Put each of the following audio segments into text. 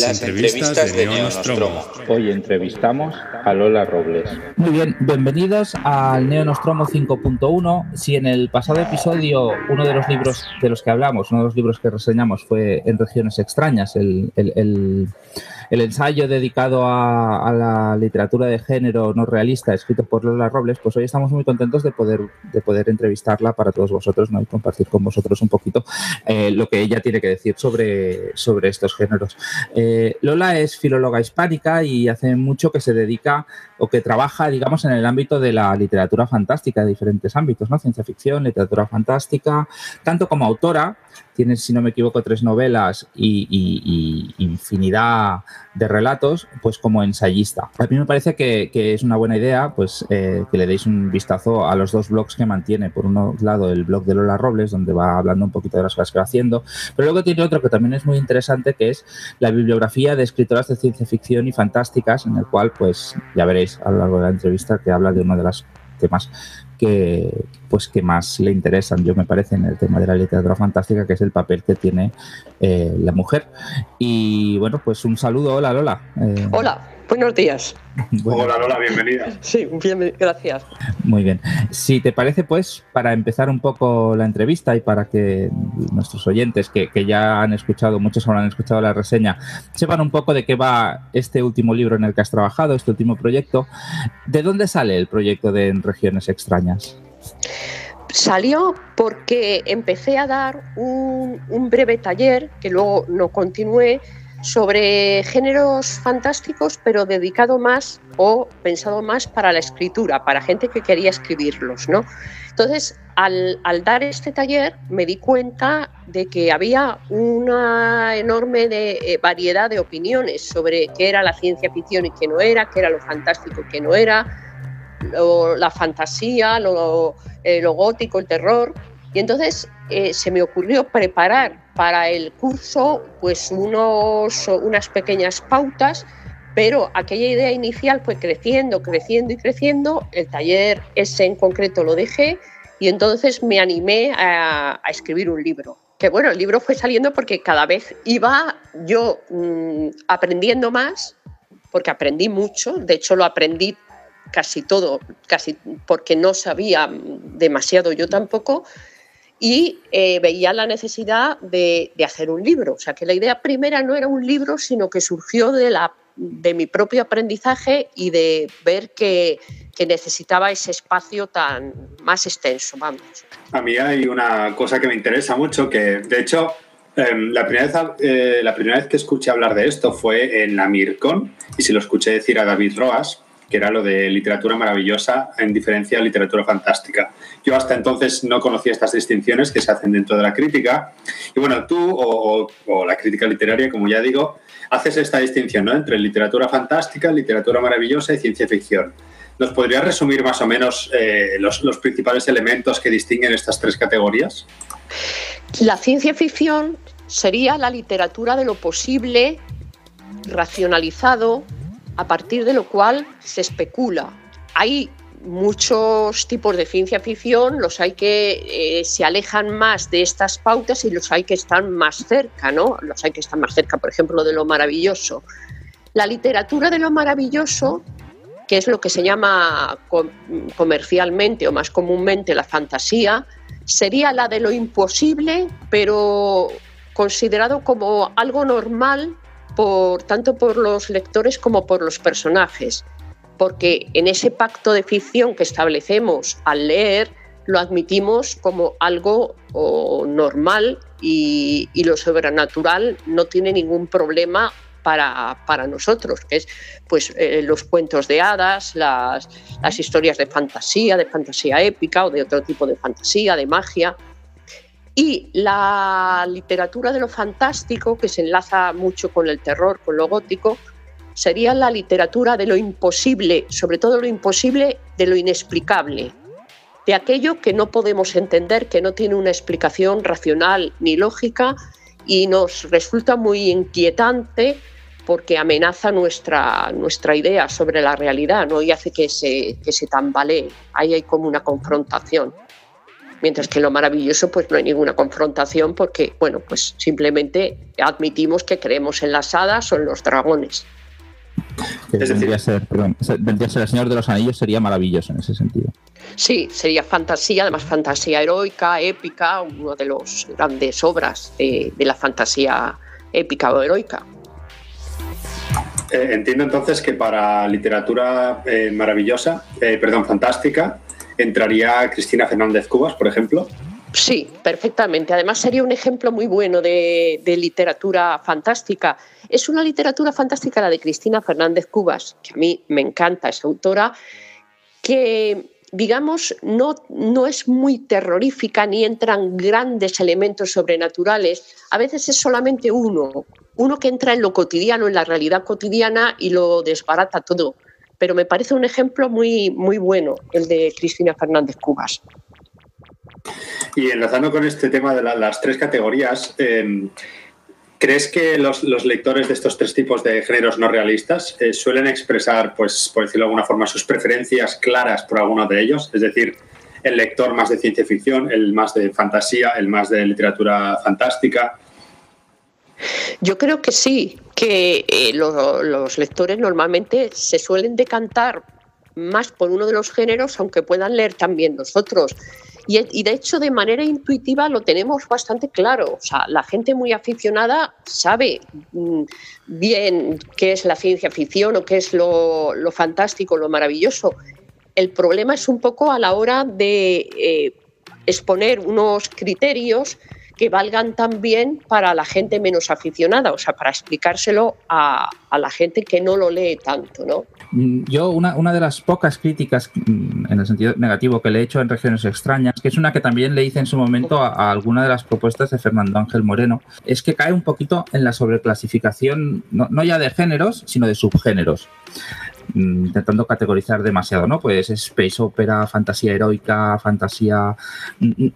Las, entrevistas, de, Neonostromo. Hoy entrevistamos a Lola Robles. Muy bien, bienvenidos al Neonostromo 5.1. Si en el pasado episodio uno de los libros de los que hablamos, uno de los libros que reseñamos fue En regiones extrañas, el, el el ensayo dedicado a, la literatura de género no realista escrito por Lola Robles, pues hoy estamos muy contentos de poder, de poder entrevistarla para todos vosotros ¿no? y compartir con vosotros un poquito eh, lo que ella tiene que decir sobre, sobre estos géneros. Eh, Lola es filóloga hispánica y hace mucho que se dedica o que trabaja, digamos, en el ámbito de la literatura fantástica, de diferentes ámbitos, ¿no? Ciencia ficción, literatura fantástica, tanto como autora, tiene, si no me equivoco, tres novelas y, infinidad de relatos, pues como ensayista. A mí me parece que, es una buena idea pues, eh, que le deis un vistazo a los dos blogs que mantiene. Por un lado, el blog de Lola Robles, donde va hablando un poquito de las cosas que va haciendo, pero luego tiene otro que también es muy interesante, que es la bibliografía de escritoras de ciencia ficción y fantásticas, en el cual, pues, ya veréis a lo largo de la entrevista que habla de uno de los temas que, pues, que más le interesan, yo me parece, en el tema de la literatura fantástica, que es el papel que tiene eh, la mujer. Y bueno, pues un saludo, hola Lola. Eh, hola. Buenos días. Hola Lola, bienvenida. Sí, bien, gracias. Muy bien. Si te parece, pues, para empezar un poco la entrevista y para que nuestros oyentes, que, ya han escuchado, muchos ahora han escuchado la reseña, sepan un poco de qué va este último libro en el que has trabajado, este último proyecto. ¿De dónde sale el proyecto de En Regiones Extrañas? Salió porque empecé a dar un, un breve taller, que luego no continué, sobre géneros fantásticos, pero dedicado más o pensado más para la escritura, para gente que quería escribirlos, ¿no? Entonces, al, dar este taller me di cuenta de que había una enorme eh, variedad de opiniones sobre qué era la ciencia ficción y qué no era, qué era lo fantástico y qué no era, la fantasía, eh, lo gótico, el terror. Y entonces eh, se me ocurrió preparar para el curso pues unos, unas pequeñas pautas, pero aquella idea inicial fue creciendo, creciendo y creciendo. El taller ese en concreto lo dejé y entonces me animé a, escribir un libro. Que bueno, el libro fue saliendo porque cada vez iba yo mm, aprendiendo más, porque aprendí mucho, de hecho lo aprendí casi todo, casi porque no sabía demasiado yo tampoco, y eh, veía la necesidad de, hacer un libro. O sea, que la idea primera no era un libro, sino que surgió de, la, de mi propio aprendizaje y de ver que, que necesitaba ese espacio tan más extenso. Vamos. A mí hay una cosa que me interesa mucho, que de hecho em, la, primera vez, eh, la primera vez que escuché hablar de esto fue en la MIRCON y se lo escuché decir a David Roas, que era lo de literatura maravillosa en diferencia a literatura fantástica. Yo hasta entonces no conocía estas distinciones que se hacen dentro de la crítica. Y bueno, tú o, la crítica literaria, como ya digo, haces esta distinción ¿no? entre literatura fantástica, literatura maravillosa y ciencia ficción. ¿Nos podrías resumir más o menos eh, los, los principales elementos que distinguen estas tres categorías? La ciencia ficción sería la literatura de lo posible, racionalizado, a partir de lo cual se especula. Hay muchos tipos de ciencia ficción, los hay que eh, se alejan más de estas pautas y los hay que están más cerca, ¿no? Los hay que están más cerca, por ejemplo, de lo maravilloso. La literatura de lo maravilloso, que es lo que se llama comercialmente o más comúnmente la fantasía, sería la de lo imposible, pero considerado como algo normal por, tanto por los lectores como por los personajes, porque en ese pacto de ficción que establecemos al leer, lo admitimos como algo normal y, lo sobrenatural no tiene ningún problema para, nosotros, que es pues, eh, los cuentos de hadas, las historias de fantasía, de fantasía épica o de otro tipo de fantasía, de magia. Y la literatura de lo fantástico, que se enlaza mucho con el terror, con lo gótico, sería la literatura de lo imposible, sobre todo lo imposible de lo inexplicable, de aquello que no podemos entender, que no tiene una explicación racional ni lógica y nos resulta muy inquietante porque amenaza nuestra, nuestra idea sobre la realidad ¿no? y hace que se, que se tambalee. Ahí hay como una confrontación. Mientras que en lo maravilloso pues no hay ninguna confrontación porque, bueno, pues simplemente admitimos que creemos en las hadas o en los dragones. es vendría, ser, perdón, vendría a ser el Señor de los Anillos, sería maravilloso en ese sentido. Sí, sería fantasía, además fantasía heroica, épica, una de las grandes obras de, la fantasía épica o heroica. Eh, entiendo entonces que para literatura eh, maravillosa, eh, perdón, fantástica, entraría Cristina Fernández Cubas, por ejemplo. Sí, perfectamente. Además sería un ejemplo muy bueno de, literatura fantástica. Es una literatura fantástica la de Cristina Fernández Cubas, que a mí me encanta esa autora, que digamos, no, no es muy terrorífica ni entran grandes elementos sobrenaturales, a veces es solamente uno, uno que entra en lo cotidiano, en la realidad cotidiana y lo desbarata todo. Pero me parece un ejemplo muy, muy bueno el de Cristina Fernández Cubas. Y enlazando con este tema de las tres categorías, em, ¿crees que los, lectores de estos tres tipos de géneros no realistas eh, suelen expresar, pues, por decirlo de alguna forma, sus preferencias claras por alguno de ellos? Es decir, el lector más de ciencia ficción, el más de fantasía, el más de literatura fantástica. Yo creo que sí, que eh, los lectores normalmente se suelen decantar más por uno de los géneros, aunque puedan leer también los otros. Y, de hecho, de manera intuitiva lo tenemos bastante claro. O sea, la gente muy aficionada sabe mm, bien qué es la ciencia ficción o qué es lo, fantástico, lo maravilloso. El problema es un poco a la hora de eh, exponer unos criterios que valgan también para la gente menos aficionada, o sea, para explicárselo a, la gente que no lo lee tanto, ¿no? Mm, yo, una, una, de las pocas críticas mm, en el sentido negativo que le he hecho en Regiones Extrañas, que es una que también le hice en su momento a, alguna de las propuestas de Fernando Ángel Moreno, es que cae un poquito en la sobreclasificación, no, no ya de géneros, sino de subgéneros. Mm, intentando categorizar demasiado, ¿no? Pues space opera, fantasía heroica, fantasía...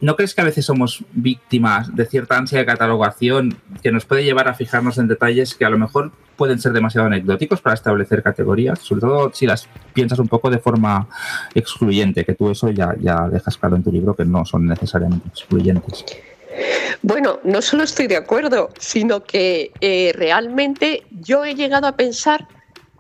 ¿No crees que a veces somos víctimas de cierta ansia de catalogación que nos puede llevar a fijarnos en detalles que a lo mejor pueden ser demasiado anecdóticos para establecer categorías, sobre todo si las piensas un poco de forma excluyente, que tú eso ya, ya dejas claro en tu libro que no son necesariamente excluyentes. Bueno, no solo estoy de acuerdo, sino que eh, realmente yo he llegado a pensar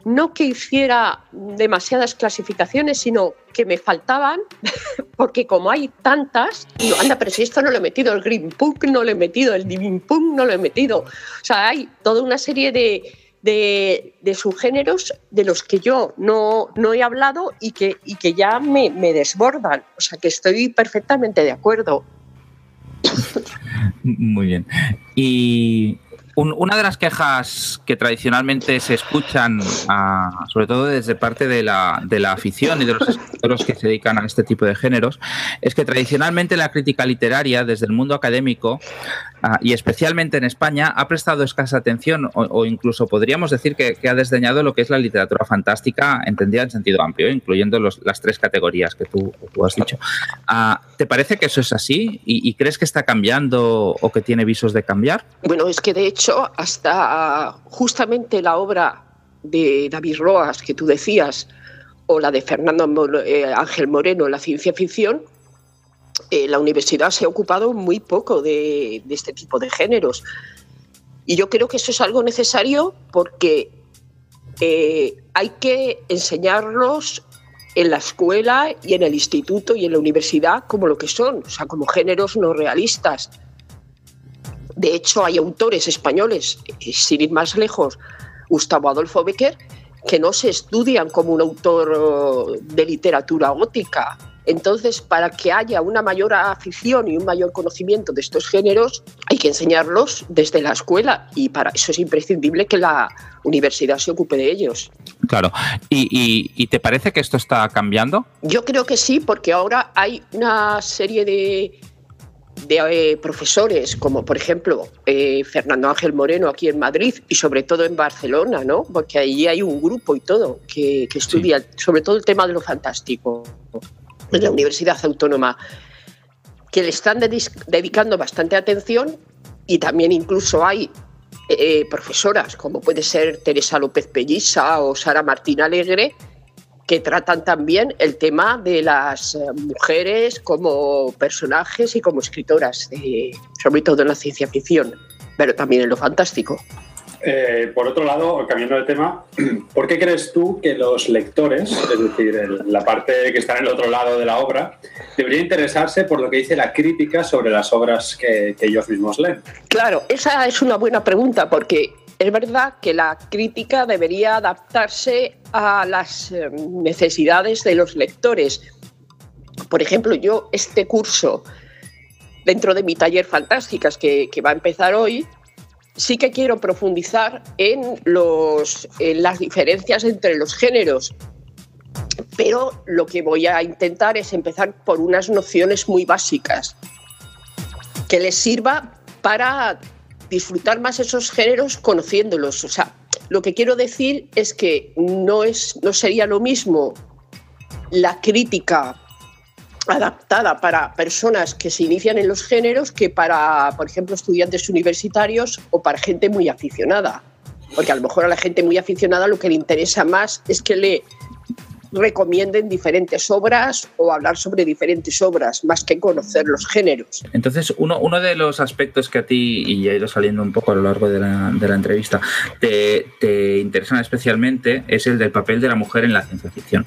no que hiciera demasiadas clasificaciones, sino que me faltaban, porque como hay tantas, anda, pero si esto no lo he metido, el Green Punk no lo he metido, el Divine Punk no lo he metido. O sea, hay toda una serie de, de, subgéneros de los que yo no, no he hablado y que, y que ya me, me desbordan. O sea, que estoy perfectamente de acuerdo. Muy bien. Y una de las quejas que tradicionalmente se escuchan, ah, sobre todo desde parte de la, de la afición y de los escritores que se dedican a este tipo de géneros, es que tradicionalmente la crítica literaria, desde el mundo académico, Ah, y especialmente en España, ha prestado escasa atención o, incluso podríamos decir que, ha desdeñado lo que es la literatura fantástica entendida en sentido amplio, incluyendo las tres categorías que tú, has dicho. Ah, ¿Te parece que eso es así ¿Y, crees que está cambiando o que tiene visos de cambiar? Bueno, es que de hecho hasta justamente la obra de David Roas que tú decías o la de Fernando eh, Ángel Moreno, la ciencia ficción, eh, la universidad se ha ocupado muy poco de, este tipo de géneros. Y yo creo que eso es algo necesario porque eh, hay que enseñarlos en la escuela y en el instituto y en la universidad como lo que son, o sea, como géneros no realistas. De hecho, hay autores españoles, eh, sin ir más lejos, Gustavo Adolfo Becker, que no se estudian como un autor de literatura gótica, entonces, para que haya una mayor afición y un mayor conocimiento de estos géneros, hay que enseñarlos desde la escuela y para eso es imprescindible que la universidad se ocupe de ellos. Claro. ¿Y, te parece que esto está cambiando? Yo creo que sí, porque ahora hay una serie de, eh, profesores, como por ejemplo eh, Fernando Ángel Moreno aquí en Madrid y sobre todo en Barcelona, ¿no? Porque allí hay un grupo y todo que, estudia sobre todo el tema de lo fantástico en la Universidad Autónoma, que le están dedicando bastante atención y también incluso hay eh, profesoras como puede ser Teresa López Pellisa o Sara Martín Alegre que tratan también el tema de las eh, mujeres como personajes y como escritoras, sobre todo en la ciencia ficción, pero también en lo fantástico. Eh, por otro lado, cambiando de tema, ¿por qué crees tú que los lectores, es decir, la parte que está en el otro lado de la obra, deberían interesarse por lo que dice la crítica sobre las obras que, ellos mismos leen? Claro, esa es una buena pregunta porque es verdad que la crítica debería adaptarse a las eh, necesidades de los lectores. Por ejemplo, yo este curso, dentro de mi taller Fantásticas, que va a empezar hoy, sí que quiero profundizar en, los, las diferencias entre los géneros, pero lo que voy a intentar es empezar por unas nociones muy básicas que les sirva para disfrutar más esos géneros conociéndolos. O sea, lo que quiero decir es que no, es, no sería lo mismo la crítica adaptada para personas que se inician en los géneros que para, por ejemplo, estudiantes universitarios o para gente muy aficionada. Porque a lo mejor a la gente muy aficionada lo que le interesa más es que le recomienden diferentes obras o hablar sobre diferentes obras, más que conocer los géneros. Entonces, uno, uno de los aspectos que a ti, y ya ha ido saliendo un poco a lo largo de la, de la entrevista, te, te interesan especialmente es el del papel de la mujer en la ciencia ficción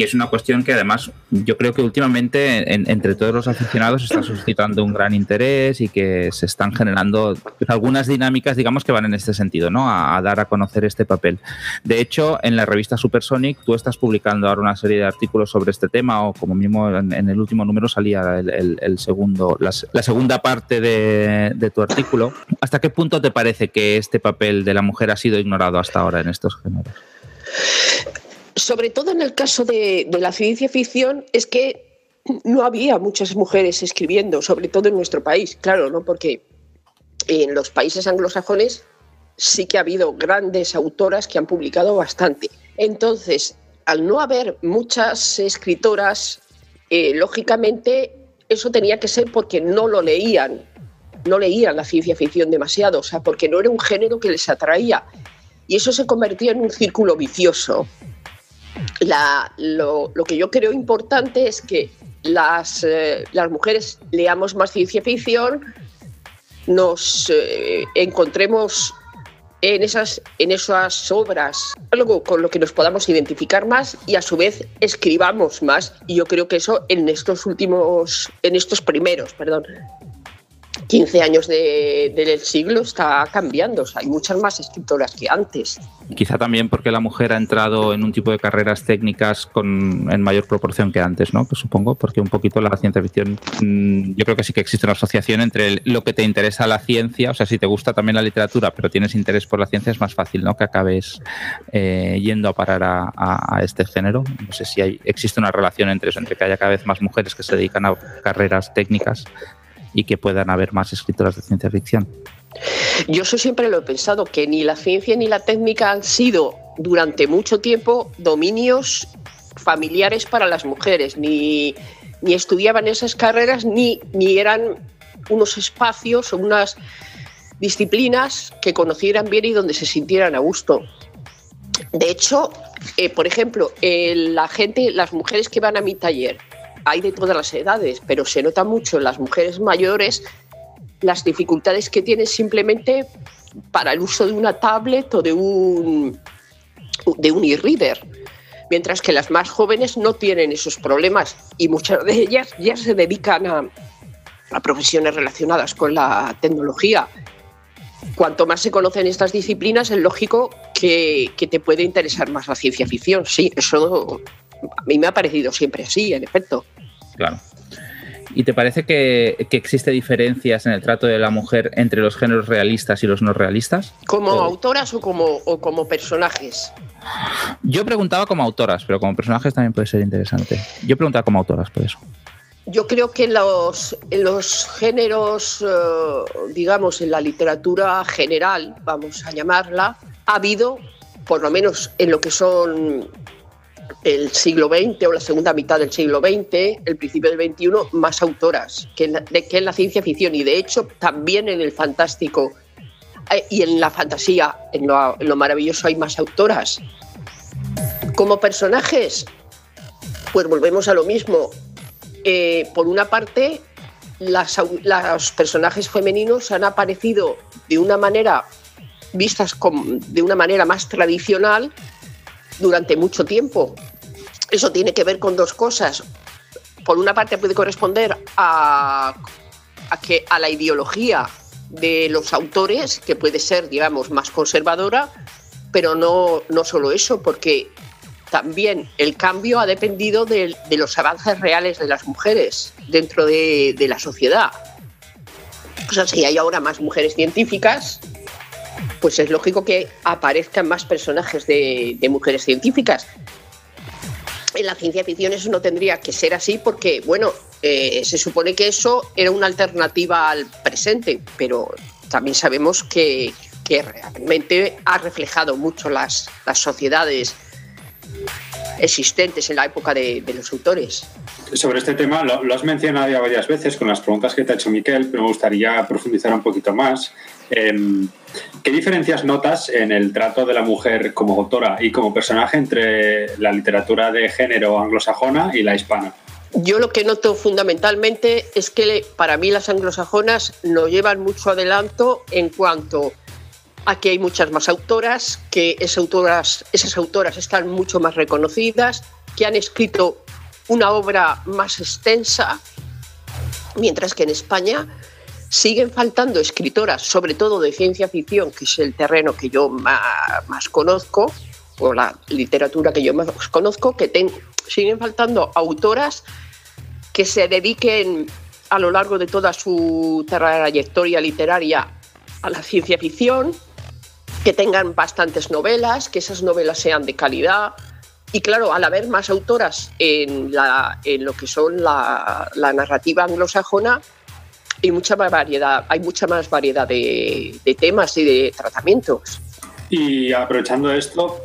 que es una cuestión que además yo creo que últimamente entre todos los aficionados está suscitando un gran interés y que se están generando algunas dinámicas, digamos, que van en este sentido, ¿no? A, dar a conocer este papel. De hecho, en la revista Supersonic tú estás publicando ahora una serie de artículos sobre este tema o como mismo en, el último número salía el, segundo, la, segunda parte de, de tu artículo. ¿Hasta qué punto te parece que este papel de la mujer ha sido ignorado hasta ahora en estos géneros? Sobre todo en el caso de, la ciencia ficción, es que no había muchas mujeres escribiendo, sobre todo en nuestro país, claro, ¿no? Porque en los países anglosajones sí que ha habido grandes autoras que han publicado bastante. Entonces, al no haber muchas escritoras, eh, lógicamente eso tenía que ser porque no lo leían, no leían la ciencia ficción demasiado, o sea, porque no era un género que les atraía. Y eso se convertía en un círculo vicioso lo, que yo creo importante es que las, eh, mujeres leamos más ciencia ficción, nos eh, encontremos en esas, en esas obras algo con lo que nos podamos identificar más y a su vez escribamos más. Y yo creo que eso en estos últimos, en estos primeros, perdón, 15 años del siglo está cambiando. hay muchas más escritoras que antes. Quizá también porque la mujer ha entrado en un tipo de carreras técnicas con, en mayor proporción que antes, ¿no? Pues supongo, porque un poquito la ciencia ficción, mm, yo creo que sí que existe una asociación entre lo que te interesa la ciencia, o sea, si te gusta también la literatura, pero tienes interés por la ciencia, es más fácil, ¿no? Que acabes eh, yendo a parar a, a, este género. No sé si hay, existe una relación entre eso, entre que haya cada vez más mujeres que se dedican a carreras técnicas y que puedan haber más escritoras de ciencia ficción. Yo eso siempre lo he pensado, que ni la ciencia ni la técnica han sido durante mucho tiempo dominios familiares para las mujeres, ni, ni estudiaban esas carreras, ni, ni eran unos espacios o unas disciplinas que conocieran bien y donde se sintieran a gusto. De hecho, eh, por ejemplo, la gente, las mujeres que van a mi taller, hay de todas las edades, pero se nota mucho en las mujeres mayores las dificultades que tienen simplemente para el uso de una tablet o de un, de un e-reader. Mientras que las más jóvenes no tienen esos problemas y muchas de ellas ya se dedican a, a profesiones relacionadas con la tecnología. Cuanto más se conocen estas disciplinas, es lógico que, que te puede interesar más la ciencia ficción. Sí, eso a mí me ha parecido siempre así, en efecto. Claro. ¿Y te parece que, existe diferencias en el trato de la mujer entre los géneros realistas y los no realistas? ¿Como autoras o como, como personajes? Yo preguntaba como autoras, pero como personajes también puede ser interesante. Yo preguntaba como autoras, por eso. Yo creo que los, en los géneros, eh, digamos, en la literatura general, vamos a llamarla, ha habido, por lo menos en lo que son el siglo XX o la segunda mitad del siglo XX, el principio del XXI, más autoras que en, la, que en la ciencia ficción y de hecho también en el fantástico eh, y en la fantasía, en lo, maravilloso hay más autoras Como personajes, pues volvemos a lo mismo. Eh, por una parte, los personajes femeninos han aparecido de una manera, vistas de una manera más tradicional durante mucho tiempo. Eso tiene que ver con dos cosas. Por una parte puede corresponder a, que, a la ideología de los autores, que puede ser, digamos, más conservadora, pero no, no solo eso, porque también el cambio ha dependido de, los avances reales de las mujeres dentro de, la sociedad. O sea, si hay ahora más mujeres científicas, pues es lógico que aparezcan más personajes de, mujeres científicas. En la ciencia ficción eso no tendría que ser así porque, bueno, eh, se supone que eso era una alternativa al presente, pero también sabemos que, realmente ha reflejado mucho las, las sociedades existentes en la época de, los autores. Sobre este tema lo, has mencionado ya varias veces con las preguntas que te ha hecho Miquel, pero me gustaría profundizar un poquito más. Em, ¿Qué diferencias notas en el trato de la mujer como autora y como personaje entre la literatura de género anglosajona y la hispana? Yo lo que noto fundamentalmente es que para mí las anglosajonas no llevan mucho adelanto en cuanto Aquí hay muchas más autoras, que esas autoras, esas autoras están mucho más reconocidas, que han escrito una obra más extensa, mientras que en España siguen faltando escritoras, sobre todo de ciencia ficción, que es el terreno que yo más, conozco, o la literatura que yo más conozco, que siguen faltando autoras que se dediquen a lo largo de toda su trayectoria literaria a la ciencia ficción, que tengan bastantes novelas, que esas novelas sean de calidad. Y claro, al haber más autoras en, lo que son la, narrativa anglosajona, hay mucha más variedad, hay mucha más variedad de, de temas y de tratamientos. Y aprovechando esto,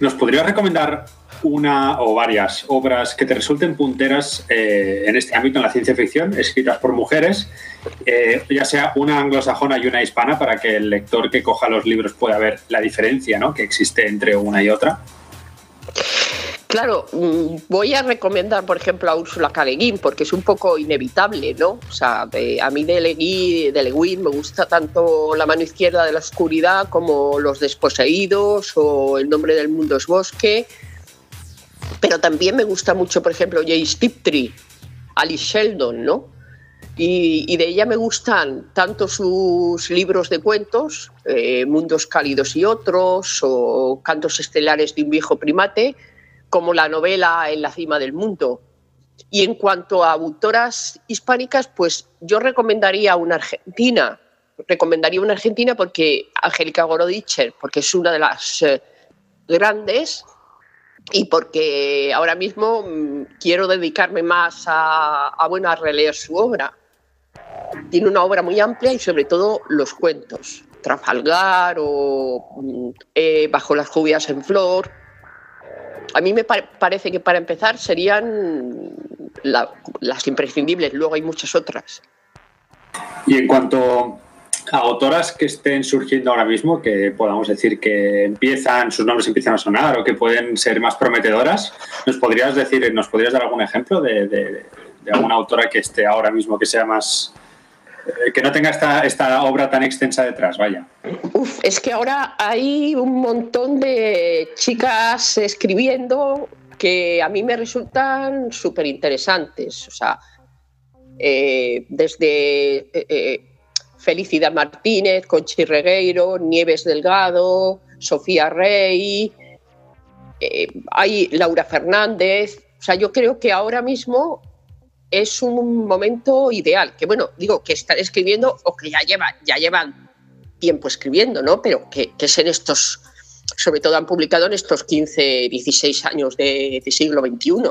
¿nos podrías recomendar una o varias obras que te resulten punteras eh, en este ámbito, en la ciencia ficción, escritas por mujeres, eh, ya sea una anglosajona y una hispana, para que el lector que coja los libros pueda ver la diferencia ¿no? que existe entre una y otra? Claro, mm, voy a recomendar, por ejemplo, a Úrsula K. porque es un poco inevitable, ¿no? O sea, a mí de, Leguín, de me gusta tanto La mano izquierda de la oscuridad como Los desposeídos o El nombre del mundo es bosque pero también me gusta mucho, por ejemplo, Jace Tiptree, Alice Sheldon, ¿no? Y, de ella me gustan tanto sus libros de cuentos, eh, Mundos cálidos y otros, o Cantos estelares de un viejo primate, como la novela En la cima del mundo. Y en cuanto a autoras hispánicas, pues yo recomendaría una argentina. Recomendaría una argentina porque Angélica Gorodicher, porque es una de las eh, grandes y porque ahora mismo mm, quiero dedicarme más a, a, releer su obra. Tiene una obra muy amplia y sobre todo los cuentos. Trafalgar o mm, eh, Bajo las lluvias en flor. A mí me parece que para empezar serían las imprescindibles, luego hay muchas otras. Y en cuanto a autoras que estén surgiendo ahora mismo, que podamos decir que empiezan, sus nombres empiezan a sonar o que pueden ser más prometedoras. ¿Nos podrías decir, nos podrías dar algún ejemplo de, alguna autora que esté ahora mismo que sea más que no tenga esta, esta obra tan extensa detrás, vaya. Uf, es que ahora hay un montón de chicas escribiendo que a mí me resultan súper interesantes. O sea, eh, desde eh, Felicidad Martínez, Conchi Regueiro, Nieves Delgado, Sofía Rey, eh, hay Laura Fernández. O sea, yo creo que ahora mismo es un momento ideal, que bueno, digo, que están escribiendo o que ya llevan, ya llevan tiempo escribiendo, ¿no? Pero que, es en estos, sobre todo han publicado en estos 15, 16 años de, de siglo XXI.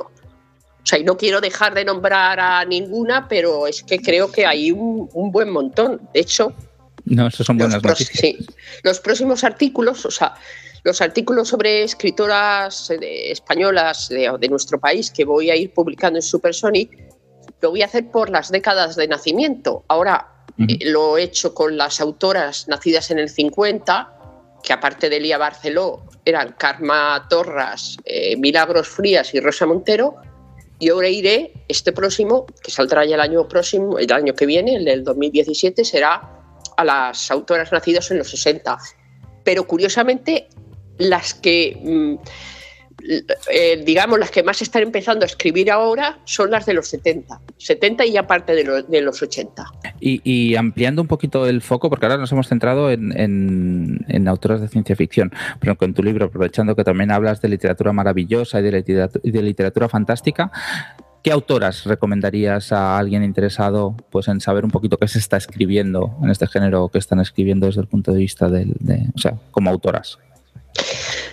O sea, y no quiero dejar de nombrar a ninguna, pero es que creo que hay un, buen montón. De hecho, no, eso son buenas noticias. Sí, los próximos artículos, o sea, los artículos sobre escritoras eh, españolas de, nuestro país que voy a ir publicando en Supersonic, lo voy a hacer por las décadas de nacimiento. Ahora eh, lo he hecho con las autoras nacidas en el 50 que aparte de Lía Barceló eran Karma Torras, eh, Milagros Frías y Rosa Montero, y ahora iré, este próximo, que saldrá ya el año próximo, el año que viene, el del 2017, será a las autoras nacidas en los 60. Pero curiosamente, las que mm, eh, digamos, las que más están empezando a escribir ahora son las de los 70, 70 y aparte de, de los 80. Y, ampliando un poquito el foco, porque ahora nos hemos centrado en, en, autores de ciencia ficción, pero con tu libro, aprovechando que también hablas de literatura maravillosa y de literatura, de literatura fantástica, ¿Qué autoras recomendarías a alguien interesado pues, en saber un poquito qué se está escribiendo en este género, qué están escribiendo desde el punto de vista de, o sea, como autoras?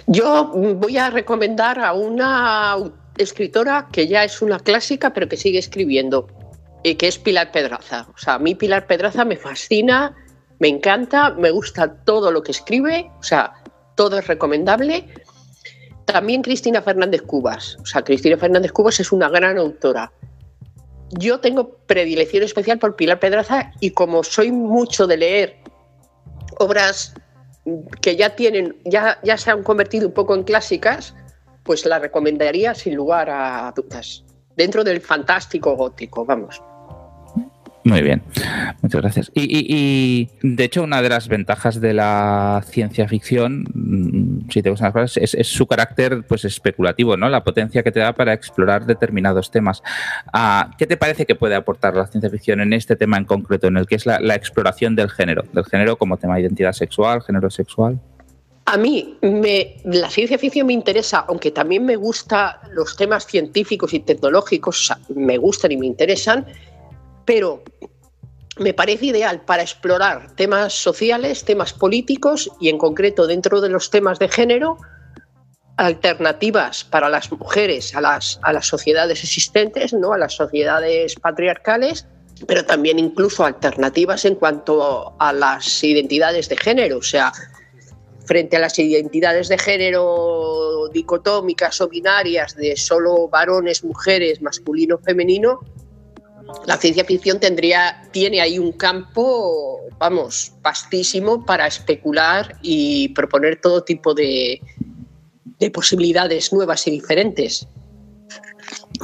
Yo voy a recomendar a una escritora que ya es una clásica, pero que sigue escribiendo, y que es Pilar Pedraza. O sea, a mí Pilar Pedraza me fascina, me encanta, me gusta todo lo que escribe, o sea, todo es recomendable. También Cristina Fernández Cubas. O sea, Cristina Fernández Cubas es una gran autora. Yo tengo predilección especial por Pilar Pedraza y como soy mucho de leer obras que ya tienen, ya, ya se han convertido un poco en clásicas, pues la recomendaría sin lugar a dudas. Dentro del fantástico gótico, vamos. Muy bien, muchas gracias. Y, de hecho, una de las ventajas de la ciencia ficción, mm, si te gustan las cosas, es, su carácter pues especulativo, ¿no? La potencia que te da para explorar determinados temas. Ah, ¿Qué te parece que puede aportar la ciencia ficción en este tema en concreto, en el que es la, exploración del género, del género como tema de identidad sexual, género sexual? A mí me, la ciencia ficción me interesa, aunque también me gustan los temas científicos y tecnológicos, me gustan y me interesan, pero me parece ideal para explorar temas sociales, temas políticos y en concreto dentro de los temas de género, alternativas para las mujeres a las, a las sociedades existentes, ¿no? a las sociedades patriarcales, pero también incluso alternativas en cuanto a las identidades de género, o sea, frente a las identidades de género dicotómicas o binarias de solo varones, mujeres, masculino, femenino, la ciencia ficción tendría, tiene ahí un campo, vamos, vastísimo para especular y proponer todo tipo de, de posibilidades nuevas y diferentes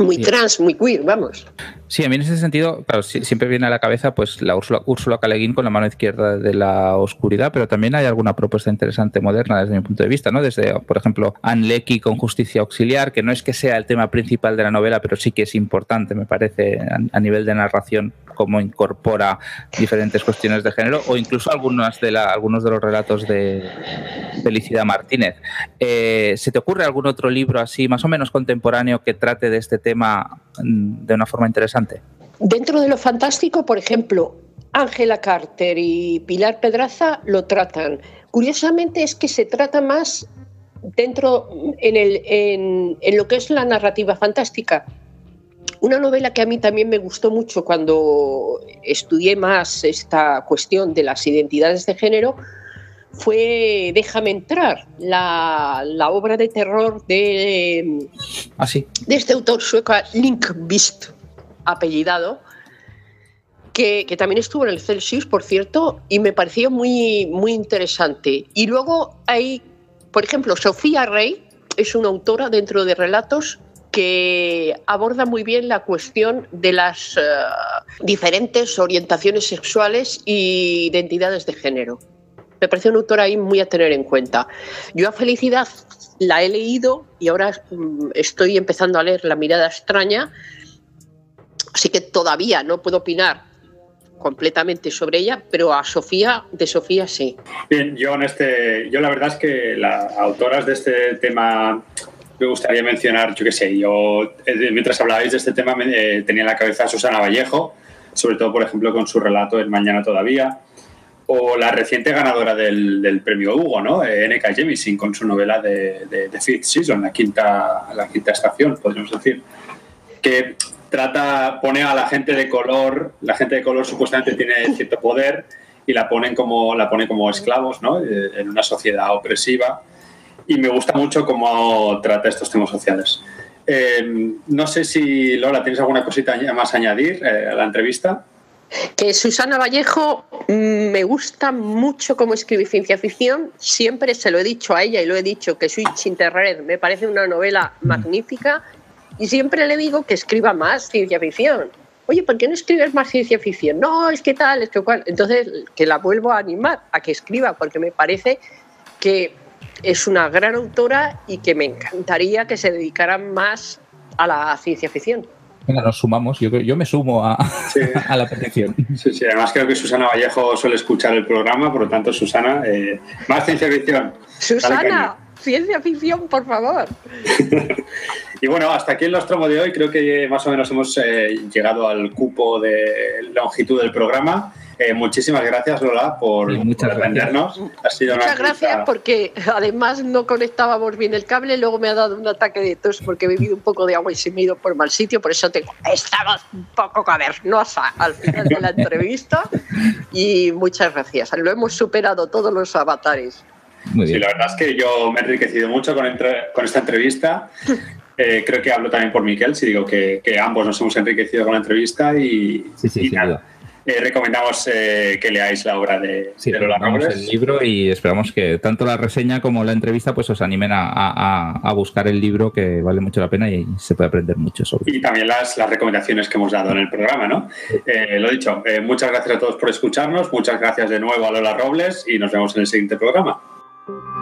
muy trans, muy queer, vamos. Sí, a mí en ese sentido, claro, siempre viene a la cabeza pues la Úrsula, Úrsula Caleguín con la mano izquierda de la oscuridad, pero también hay alguna propuesta interesante moderna desde mi punto de vista, ¿no? Desde, por ejemplo, Anne Leckie con Justicia Auxiliar, que no es que sea el tema principal de la novela, pero sí que es importante, me parece, a, nivel de narración, cómo incorpora diferentes cuestiones de género, o incluso algunas de la, algunos de los relatos de Felicidad Martínez. Eh, ¿Se te ocurre algún otro libro así, más o menos contemporáneo, que trate de este tema mm, de una forma interesante. Dentro de lo fantástico, por ejemplo, Ángela Carter y Pilar Pedraza lo tratan. Curiosamente es que se trata más dentro en, el, en, lo que es la narrativa fantástica. Una novela que a mí también me gustó mucho cuando estudié más esta cuestión de las identidades de género fue Déjame entrar, la, obra de terror de, ¿Ah, de este autor sueco, Link Beast, apellidado, que, también estuvo en el Celsius, por cierto, y me pareció muy, muy interesante. Y luego hay, por ejemplo, Sofía Rey, es una autora dentro de relatos que aborda muy bien la cuestión de las eh, diferentes orientaciones sexuales e identidades de género. Me parece una autora ahí muy a tener en cuenta. Yo a Felicidad la he leído y ahora mm, estoy empezando a leer La mirada extraña, así que todavía no puedo opinar completamente sobre ella, pero a Sofía, de Sofía sí. Bien, yo en este, yo la verdad es que las autoras de este tema me gustaría mencionar, yo qué sé, yo eh, mientras hablabais de este tema eh, tenía en la cabeza a Susana Vallejo, sobre todo por ejemplo con su relato El Mañana Todavía, o la reciente ganadora del, premio Hugo, ¿no? Eh, N.K. Jemisin, con su novela de, de, Fifth Season, la quinta, la quinta estación, podríamos decir, que trata, pone a la gente de color, la gente de color supuestamente tiene cierto poder y la ponen como, la pone como esclavos, ¿no? Eh, en una sociedad opresiva. Y me gusta mucho cómo trata estos temas sociales. Eh, no sé si, Lola, ¿tienes alguna cosita más a añadir a la entrevista? Que Susana Vallejo mm, me gusta mucho cómo escribe ciencia ficción. Siempre se lo he dicho a ella y lo he dicho que Switch Interred me parece una novela mm. magnífica y siempre le digo que escriba más ciencia ficción. Oye, ¿por qué no escribes más ciencia ficción? No, es que tal, es que cual. Entonces, que la vuelvo a animar a que escriba porque me parece que es una gran autora y que me encantaría que se dedicara más a la ciencia ficción. Venga, nos sumamos. Yo, yo me sumo a, a, la petición. Sí, sí, además creo que Susana Vallejo suele escuchar el programa, por lo tanto, Susana, eh, más ciencia ficción. Susana, ciencia ficción, por favor. y bueno, hasta aquí el Nostromo de hoy. Creo que más o menos hemos eh, llegado al cupo de longitud del programa. Eh, muchísimas gracias, Lola, por, atendernos. muchas gracias porque además no conectábamos bien el cable, luego me ha dado un ataque de tos porque he bebido un poco de agua y se me ha ido por mal sitio, por eso tengo estamos un poco cavernosa al final de la entrevista y muchas gracias. Lo hemos superado todos los avatares. Sí, la verdad es que yo me he enriquecido mucho con, con esta entrevista. Eh, creo que hablo también por Miquel si digo que, ambos nos hemos enriquecido con la entrevista y, sí, sí, nada. Eh, recomendamos eh, que leáis la obra de, sí, de Lola Robles. el libro y esperamos que tanto la reseña como la entrevista pues os animen a, buscar el libro que vale mucho la pena y se puede aprender mucho sobre Y también las, las recomendaciones que hemos dado en el programa, ¿no? Lo dicho, muchas gracias a todos por escucharnos, muchas gracias de nuevo a Lola Robles y nos vemos en el siguiente programa. Thank you.